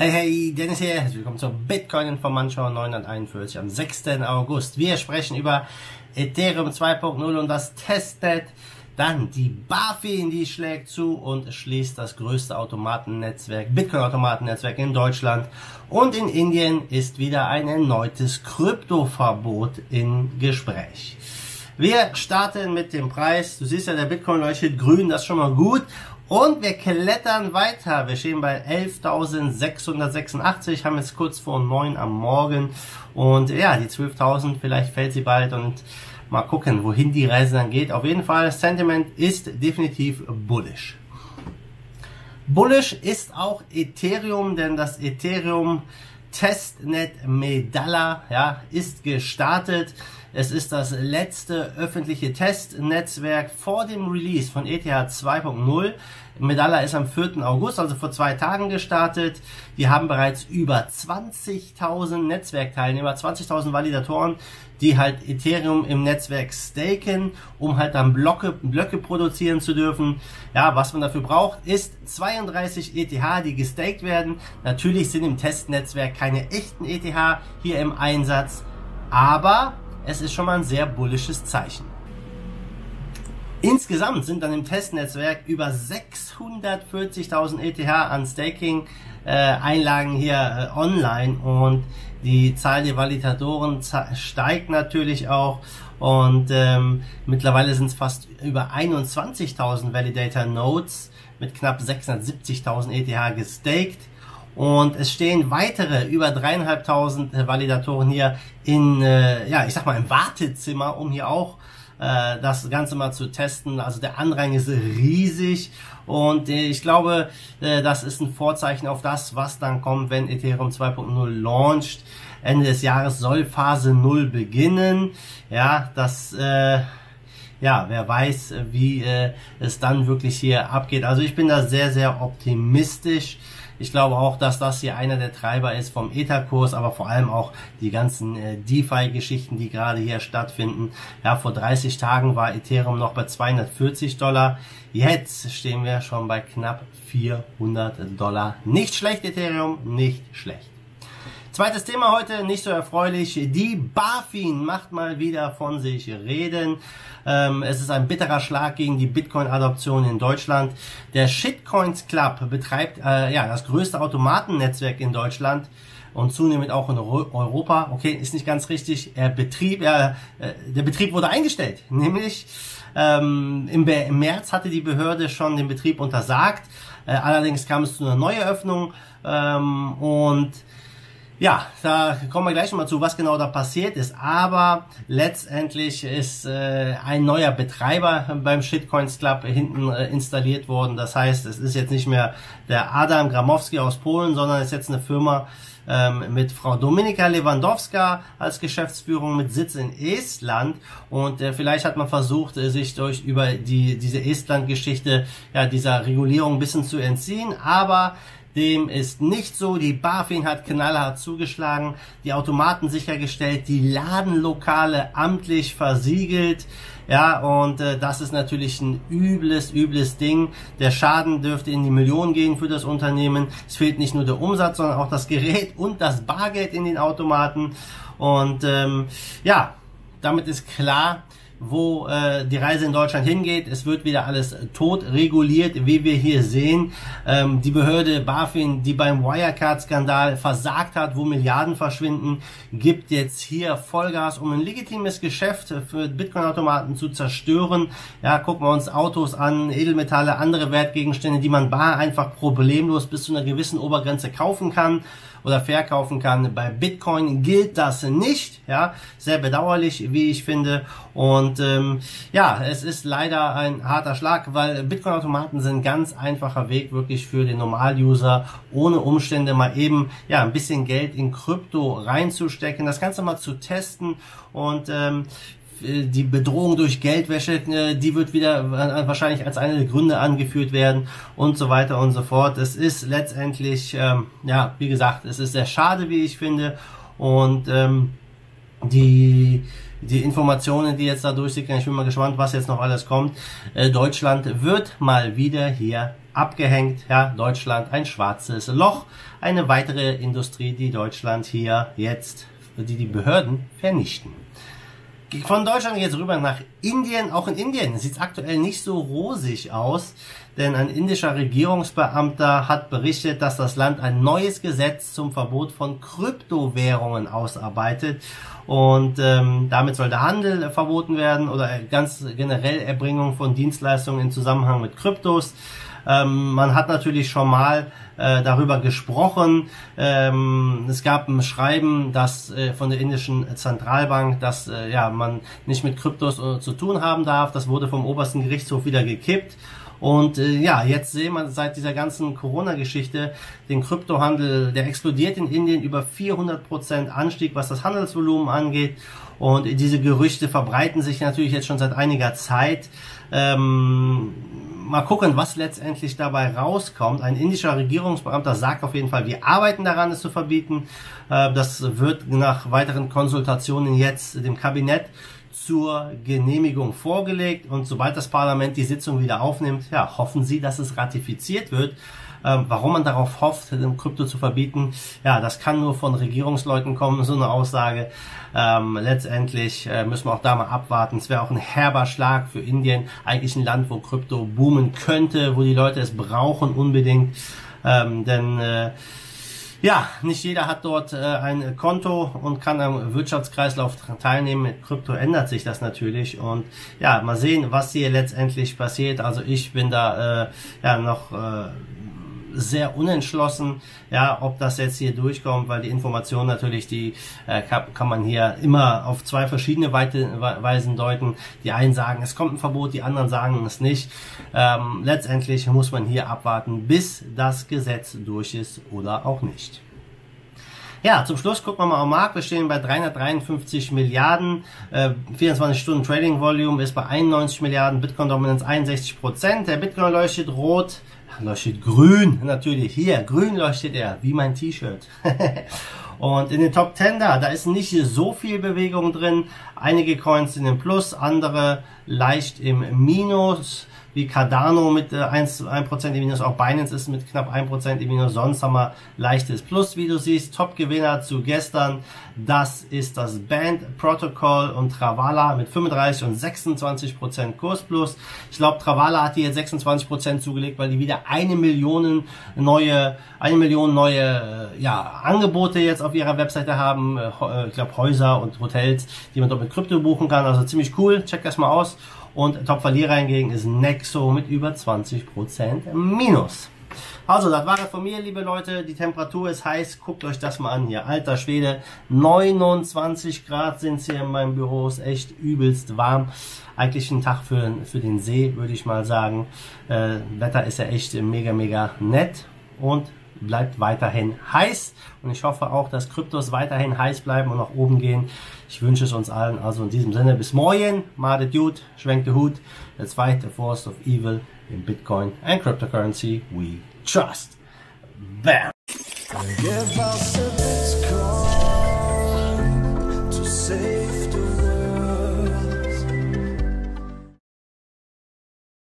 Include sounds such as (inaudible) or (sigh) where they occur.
Hey, hey, Dennis hier. Herzlich willkommen zur Bitcoin Information 941 am 6. August. Wir sprechen über Ethereum 2.0 und das Testnet. Dann die BaFin, die schlägt zu und schließt das größte Automatennetzwerk, Bitcoin-Automatennetzwerk in Deutschland. Und in Indien ist wieder ein erneutes Kryptoverbot in Gespräch. Wir starten mit dem Preis. Du siehst ja, der Bitcoin leuchtet grün, das ist schon mal gut. Und wir klettern weiter. Wir stehen bei 11.686, haben jetzt kurz vor 9 am Morgen. Und ja, die 12.000, vielleicht fällt sie bald und mal gucken, wohin die Reise dann geht. Auf jeden Fall, Sentiment ist definitiv bullish. Bullish ist auch Ethereum, denn das Ethereum Testnet Medalla ja, ist gestartet. Es ist das letzte öffentliche Testnetzwerk vor dem Release von ETH 2.0. Medalla ist am 4. August, also vor zwei Tagen gestartet. Die haben bereits über 20.000 Netzwerkteilnehmer, 20.000 Validatoren, die halt Ethereum im Netzwerk staken, um halt dann Blöcke, Blöcke produzieren zu dürfen. Ja, was man dafür braucht, ist 32 ETH, die gestaked werden. Natürlich sind im Testnetzwerk keine echten ETH hier im Einsatz, aber es ist schon mal ein sehr bullisches Zeichen. Insgesamt sind dann im Testnetzwerk über 640.000 ETH an Staking äh, Einlagen hier äh, online und die Zahl der Validatoren steigt natürlich auch und ähm, mittlerweile sind es fast über 21.000 Validator Nodes mit knapp 670.000 ETH gestaked und es stehen weitere über dreieinhalbtausend äh, Validatoren hier in, äh, ja, ich sag mal im Wartezimmer, um hier auch äh, das Ganze mal zu testen. Also der Andrang ist riesig und äh, ich glaube, äh, das ist ein Vorzeichen auf das, was dann kommt, wenn Ethereum 2.0 launcht. Ende des Jahres soll Phase 0 beginnen. Ja, das äh, ja, wer weiß, wie äh, es dann wirklich hier abgeht. Also ich bin da sehr, sehr optimistisch. Ich glaube auch, dass das hier einer der Treiber ist vom Ether-Kurs, aber vor allem auch die ganzen äh, DeFi-Geschichten, die gerade hier stattfinden. Ja, vor 30 Tagen war Ethereum noch bei 240 Dollar. Jetzt stehen wir schon bei knapp 400 Dollar. Nicht schlecht, Ethereum, nicht schlecht. Zweites Thema heute, nicht so erfreulich. Die BaFin macht mal wieder von sich reden. Ähm, es ist ein bitterer Schlag gegen die Bitcoin-Adoption in Deutschland. Der Shitcoins Club betreibt äh, ja das größte Automatennetzwerk in Deutschland und zunehmend auch in Europa. Okay, ist nicht ganz richtig. Er Betrieb, äh, der Betrieb wurde eingestellt, (laughs) nämlich ähm, im, im, März hatte die Behörde schon den Betrieb untersagt. Äh, allerdings kam es zu einer Neueröffnung ähm, und ja, da kommen wir gleich mal zu, was genau da passiert ist. Aber letztendlich ist äh, ein neuer Betreiber beim Shitcoins Club hinten äh, installiert worden. Das heißt, es ist jetzt nicht mehr der Adam Gramowski aus Polen, sondern es ist jetzt eine Firma ähm, mit Frau Dominika Lewandowska als Geschäftsführung mit Sitz in Estland. Und äh, vielleicht hat man versucht, äh, sich durch über die diese Estland-Geschichte ja dieser Regulierung ein bisschen zu entziehen. Aber dem ist nicht so. Die BaFin hat knallhart zugeschlagen, die Automaten sichergestellt, die Ladenlokale amtlich versiegelt. Ja, und äh, das ist natürlich ein übles, übles Ding. Der Schaden dürfte in die Millionen gehen für das Unternehmen. Es fehlt nicht nur der Umsatz, sondern auch das Gerät und das Bargeld in den Automaten. Und ähm, ja, damit ist klar, wo äh, die Reise in Deutschland hingeht. Es wird wieder alles tot reguliert, wie wir hier sehen. Ähm, die Behörde BaFin, die beim Wirecard-Skandal versagt hat, wo Milliarden verschwinden, gibt jetzt hier Vollgas, um ein legitimes Geschäft für Bitcoin-Automaten zu zerstören. Ja, gucken wir uns Autos an, Edelmetalle, andere Wertgegenstände, die man bar einfach problemlos bis zu einer gewissen Obergrenze kaufen kann oder verkaufen kann. Bei Bitcoin gilt das nicht, ja, sehr bedauerlich, wie ich finde. Und ähm, ja, es ist leider ein harter Schlag, weil Bitcoin-Automaten sind ganz einfacher Weg wirklich für den Normal-User, ohne Umstände mal eben ja ein bisschen Geld in Krypto reinzustecken, das Ganze mal zu testen und ähm, äh, die Bedrohung durch Geldwäsche, äh, die wird wieder äh, wahrscheinlich als eine der Gründe angeführt werden und so weiter und so fort. Es ist letztendlich, ähm, ja, wie gesagt, es ist sehr schade, wie ich finde. Und ähm, die die Informationen, die jetzt da durchsickern, ich bin mal gespannt, was jetzt noch alles kommt. Äh, Deutschland wird mal wieder hier abgehängt. Ja, Deutschland ein schwarzes Loch, eine weitere Industrie, die Deutschland hier jetzt, die die Behörden vernichten. Von Deutschland jetzt rüber nach Indien. Auch in Indien sieht es aktuell nicht so rosig aus, denn ein indischer Regierungsbeamter hat berichtet, dass das Land ein neues Gesetz zum Verbot von Kryptowährungen ausarbeitet. Und ähm, damit soll der Handel verboten werden oder ganz generell Erbringung von Dienstleistungen im Zusammenhang mit Kryptos. Ähm, man hat natürlich schon mal äh, darüber gesprochen. Ähm, es gab ein Schreiben, das äh, von der indischen Zentralbank, dass äh, ja man nicht mit Kryptos äh, zu tun haben darf. Das wurde vom obersten Gerichtshof wieder gekippt. Und äh, ja, jetzt sehen wir seit dieser ganzen Corona-Geschichte den Kryptohandel, der explodiert in Indien über 400 Prozent Anstieg, was das Handelsvolumen angeht. Und diese Gerüchte verbreiten sich natürlich jetzt schon seit einiger Zeit. Ähm, mal gucken, was letztendlich dabei rauskommt. Ein indischer Regierungsbeamter sagt auf jeden Fall, wir arbeiten daran, es zu verbieten. Äh, das wird nach weiteren Konsultationen jetzt dem Kabinett zur Genehmigung vorgelegt und sobald das Parlament die Sitzung wieder aufnimmt, ja, hoffen Sie, dass es ratifiziert wird. Ähm, warum man darauf hofft, den Krypto zu verbieten, ja, das kann nur von Regierungsleuten kommen, so eine Aussage. Ähm, letztendlich äh, müssen wir auch da mal abwarten. Es wäre auch ein herber Schlag für Indien, eigentlich ein Land, wo Krypto boomen könnte, wo die Leute es brauchen unbedingt. Ähm, denn äh, ja, nicht jeder hat dort äh, ein Konto und kann am Wirtschaftskreislauf teilnehmen. Mit Krypto ändert sich das natürlich und ja, mal sehen, was hier letztendlich passiert. Also ich bin da äh, ja noch äh, sehr unentschlossen, ja, ob das jetzt hier durchkommt, weil die Information natürlich, die äh, kann, man hier immer auf zwei verschiedene Weisen deuten. Die einen sagen, es kommt ein Verbot, die anderen sagen es nicht. Ähm, letztendlich muss man hier abwarten, bis das Gesetz durch ist oder auch nicht. Ja, zum Schluss gucken wir mal am Markt. Wir stehen bei 353 Milliarden. Äh, 24 Stunden Trading Volume ist bei 91 Milliarden. Bitcoin Dominanz 61 Prozent. Der Bitcoin leuchtet rot leuchtet grün, natürlich hier, grün leuchtet er, wie mein T-Shirt. (laughs) Und in den Top 10 da, da ist nicht so viel Bewegung drin. Einige Coins sind im Plus, andere leicht im Minus wie Cardano mit äh, 1%, 1 im Minus, auch Binance ist mit knapp 1% im Minus, sonst haben wir leichtes Plus, wie du siehst. Top-Gewinner zu gestern, das ist das Band Protocol und Travala mit 35 und 26% Kurs Plus. Ich glaube, Travala hat hier 26% zugelegt, weil die wieder eine Million neue, eine Million neue äh, ja, Angebote jetzt auf ihrer Webseite haben. Äh, äh, ich glaube, Häuser und Hotels, die man dort mit Krypto buchen kann. Also ziemlich cool. Check das mal aus. Und Top-Verlierer hingegen ist Nexo mit über 20% Minus. Also, das war es von mir, liebe Leute. Die Temperatur ist heiß. Guckt euch das mal an hier. Alter Schwede. 29 Grad sind es hier in meinem Büro. Ist echt übelst warm. Eigentlich ein Tag für, für den See, würde ich mal sagen. Äh, Wetter ist ja echt mega, mega nett. Und bleibt weiterhin heiß und ich hoffe auch, dass Kryptos weiterhin heiß bleiben und nach oben gehen. Ich wünsche es uns allen also in diesem Sinne bis morgen. Made Dude, schwenkt der Hut. Der zweite Force of Evil in Bitcoin and Cryptocurrency we trust. Bam!